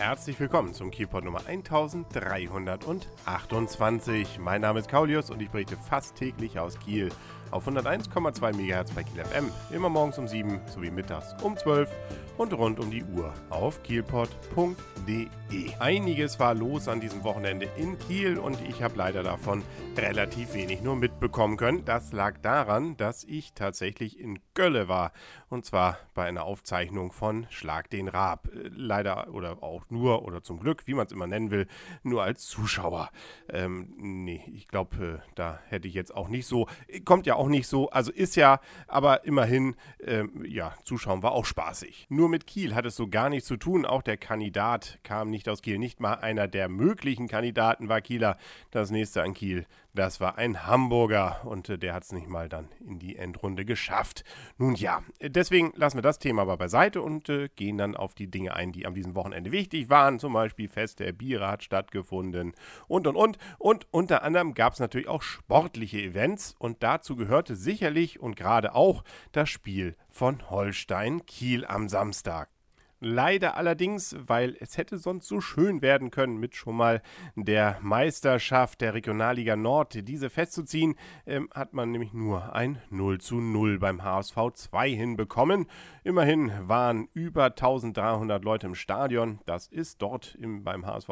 Herzlich willkommen zum Kielpot Nummer 1328. Mein Name ist Kaulius und ich berichte fast täglich aus Kiel auf 101,2 MHz bei Kiel FM. Immer morgens um 7 sowie mittags um 12 und rund um die Uhr auf kielpot.de. Einiges war los an diesem Wochenende in Kiel und ich habe leider davon relativ wenig nur mitbekommen können. Das lag daran, dass ich tatsächlich in Gölle war und zwar bei einer Aufzeichnung von Schlag den Raab. Leider oder auch nur oder zum Glück, wie man es immer nennen will, nur als Zuschauer. Ähm, nee, ich glaube, äh, da hätte ich jetzt auch nicht so, kommt ja auch nicht so, also ist ja, aber immerhin, ähm, ja, zuschauen war auch spaßig. Nur mit Kiel hat es so gar nichts zu tun, auch der Kandidat kam nicht aus Kiel, nicht mal einer der möglichen Kandidaten war Kieler. Das nächste an Kiel, das war ein Hamburger und äh, der hat es nicht mal dann in die Endrunde geschafft. Nun ja, deswegen lassen wir das Thema aber beiseite und äh, gehen dann auf die Dinge ein, die an diesem Wochenende wichtig waren. Zum Beispiel Fest der Biere hat stattgefunden und und und. Und unter anderem gab es natürlich auch sportliche Events und dazu gehörte sicherlich und gerade auch das Spiel von Holstein Kiel am Samstag. Leider allerdings, weil es hätte sonst so schön werden können, mit schon mal der Meisterschaft der Regionalliga Nord diese festzuziehen, ähm, hat man nämlich nur ein 0 zu 0 beim HSV 2 hinbekommen. Immerhin waren über 1300 Leute im Stadion. Das ist dort im, beim HSV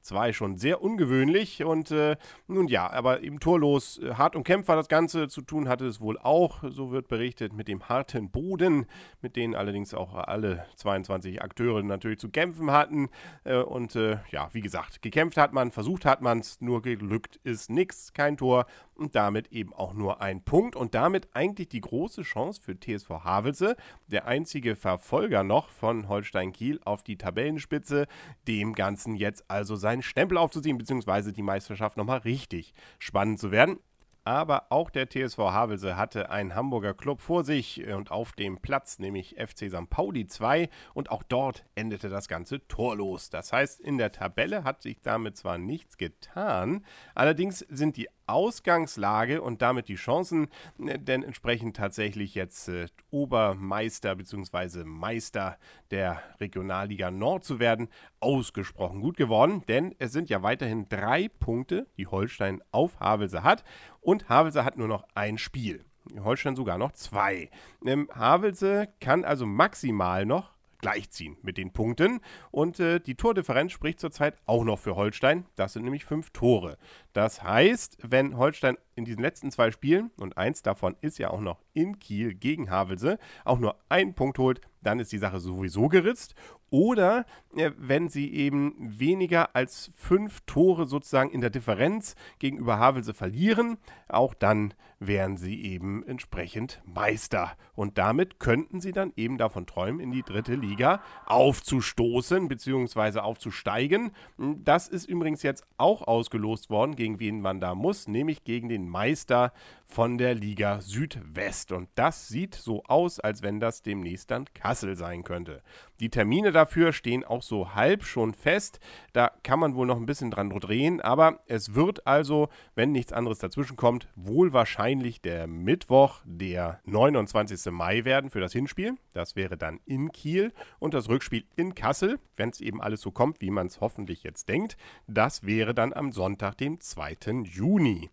2 schon sehr ungewöhnlich. Und äh, nun ja, aber eben torlos, äh, hart umkämpft war das Ganze. Zu tun hatte es wohl auch, so wird berichtet, mit dem harten Boden, mit denen allerdings auch alle 22 die Akteure natürlich zu kämpfen hatten. Äh, und äh, ja, wie gesagt, gekämpft hat man, versucht hat man es, nur gelückt ist nichts, kein Tor und damit eben auch nur ein Punkt und damit eigentlich die große Chance für TSV Havelse, der einzige Verfolger noch von Holstein Kiel auf die Tabellenspitze, dem Ganzen jetzt also seinen Stempel aufzuziehen, beziehungsweise die Meisterschaft nochmal richtig spannend zu werden aber auch der TSV Havelse hatte einen Hamburger Club vor sich und auf dem Platz, nämlich FC St. Pauli 2 und auch dort endete das Ganze torlos. Das heißt, in der Tabelle hat sich damit zwar nichts getan, allerdings sind die Ausgangslage und damit die Chancen, äh, denn entsprechend tatsächlich jetzt äh, Obermeister bzw. Meister der Regionalliga Nord zu werden, ausgesprochen gut geworden, denn es sind ja weiterhin drei Punkte, die Holstein auf Havelse hat und Havelse hat nur noch ein Spiel. Holstein sogar noch zwei. Ähm, Havelse kann also maximal noch gleichziehen mit den Punkten. Und äh, die Tordifferenz spricht zurzeit auch noch für Holstein. Das sind nämlich fünf Tore. Das heißt, wenn Holstein in diesen letzten zwei Spielen, und eins davon ist ja auch noch in Kiel gegen Havelse, auch nur einen Punkt holt, dann ist die Sache sowieso geritzt. Oder äh, wenn sie eben weniger als fünf Tore sozusagen in der Differenz gegenüber Havelse verlieren, auch dann wären sie eben entsprechend Meister. Und damit könnten sie dann eben davon träumen, in die dritte Liga aufzustoßen bzw. aufzusteigen. Das ist übrigens jetzt auch ausgelost worden, gegen wen man da muss, nämlich gegen den Meister von der Liga Südwest. Und das sieht so aus, als wenn das demnächst dann Kassel sein könnte. Die Termine dafür stehen auch so halb schon fest. Da kann man wohl noch ein bisschen dran drehen, aber es wird also, wenn nichts anderes dazwischen kommt, wohl wahrscheinlich der Mittwoch, der 29. Mai werden für das Hinspiel. Das wäre dann in Kiel und das Rückspiel in Kassel, wenn es eben alles so kommt, wie man es hoffentlich jetzt denkt. Das wäre dann am Sonntag, den 2. Juni.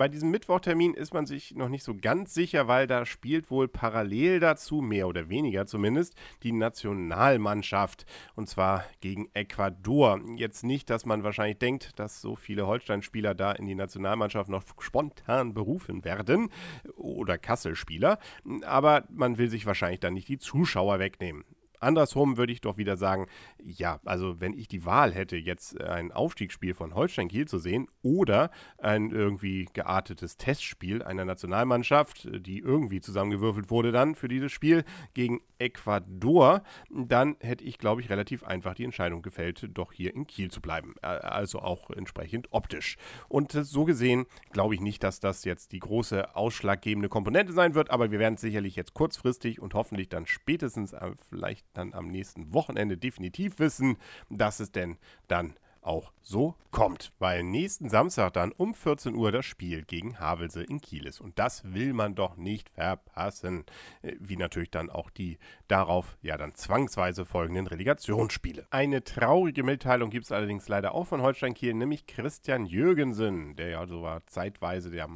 Bei diesem Mittwochtermin ist man sich noch nicht so ganz sicher, weil da spielt wohl parallel dazu, mehr oder weniger zumindest, die Nationalmannschaft. Und zwar gegen Ecuador. Jetzt nicht, dass man wahrscheinlich denkt, dass so viele Holstein-Spieler da in die Nationalmannschaft noch spontan berufen werden. Oder Kassel-Spieler. Aber man will sich wahrscheinlich dann nicht die Zuschauer wegnehmen. Andersrum würde ich doch wieder sagen, ja, also wenn ich die Wahl hätte, jetzt ein Aufstiegsspiel von Holstein Kiel zu sehen oder ein irgendwie geartetes Testspiel einer Nationalmannschaft, die irgendwie zusammengewürfelt wurde dann für dieses Spiel gegen Ecuador, dann hätte ich, glaube ich, relativ einfach die Entscheidung gefällt, doch hier in Kiel zu bleiben. Also auch entsprechend optisch. Und so gesehen glaube ich nicht, dass das jetzt die große ausschlaggebende Komponente sein wird, aber wir werden es sicherlich jetzt kurzfristig und hoffentlich dann spätestens äh, vielleicht dann am nächsten Wochenende definitiv wissen, dass es denn dann auch so kommt, weil nächsten Samstag dann um 14 Uhr das Spiel gegen Havelse in Kiel ist. Und das will man doch nicht verpassen. Äh, wie natürlich dann auch die darauf ja dann zwangsweise folgenden Relegationsspiele. Eine traurige Mitteilung gibt es allerdings leider auch von Holstein Kiel, nämlich Christian Jürgensen, der ja so war zeitweise der,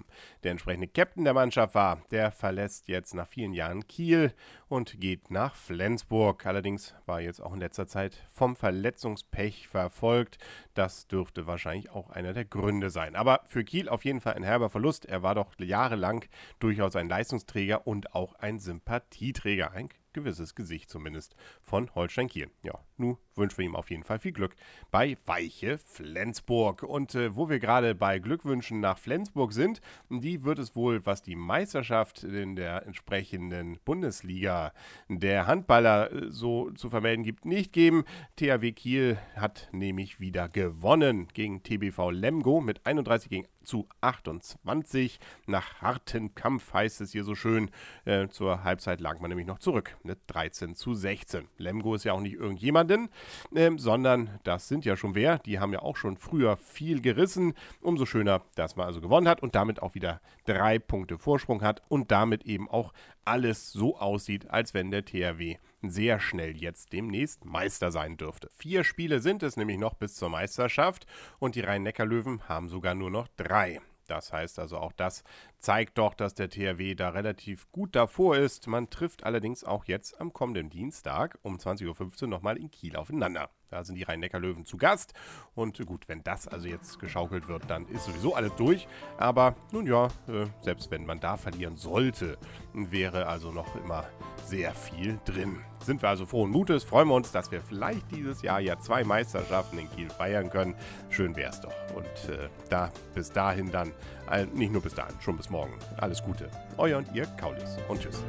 der entsprechende Captain der Mannschaft war. Der verlässt jetzt nach vielen Jahren Kiel und geht nach Flensburg. Allerdings war jetzt auch in letzter Zeit vom Verletzungspech verfolgt. Das dürfte wahrscheinlich auch einer der Gründe sein. Aber für Kiel auf jeden Fall ein herber Verlust. Er war doch jahrelang durchaus ein Leistungsträger und auch ein Sympathieträger. Ein gewisses Gesicht zumindest von Holstein Kiel. Ja, nun wünschen wir ihm auf jeden Fall viel Glück bei Weiche Flensburg. Und äh, wo wir gerade bei Glückwünschen nach Flensburg sind, die wird es wohl, was die Meisterschaft in der entsprechenden Bundesliga der Handballer äh, so zu vermelden gibt, nicht geben. THW Kiel hat nämlich wieder gewonnen gegen TBV Lemgo mit 31 gegen zu 28. Nach hartem Kampf heißt es hier so schön. Äh, zur Halbzeit lag man nämlich noch zurück mit 13 zu 16. Lemgo ist ja auch nicht irgendjemanden, äh, sondern das sind ja schon wer. Die haben ja auch schon früher viel gerissen. Umso schöner, dass man also gewonnen hat und damit auch wieder drei Punkte Vorsprung hat und damit eben auch alles so aussieht, als wenn der THW sehr schnell jetzt demnächst Meister sein dürfte. Vier Spiele sind es nämlich noch bis zur Meisterschaft und die Rhein-Neckar-Löwen haben sogar nur noch drei. Das heißt also, auch das zeigt doch, dass der THW da relativ gut davor ist. Man trifft allerdings auch jetzt am kommenden Dienstag um 20.15 Uhr nochmal in Kiel aufeinander. Da sind die Rhein-Neckar-Löwen zu Gast. Und gut, wenn das also jetzt geschaukelt wird, dann ist sowieso alles durch. Aber nun ja, äh, selbst wenn man da verlieren sollte, wäre also noch immer sehr viel drin. Sind wir also frohen Mutes, freuen wir uns, dass wir vielleicht dieses Jahr ja zwei Meisterschaften in Kiel feiern können. Schön wäre es doch. Und äh, da bis dahin dann, äh, nicht nur bis dahin, schon bis morgen. Alles Gute. Euer und ihr, Kaulis. Und tschüss.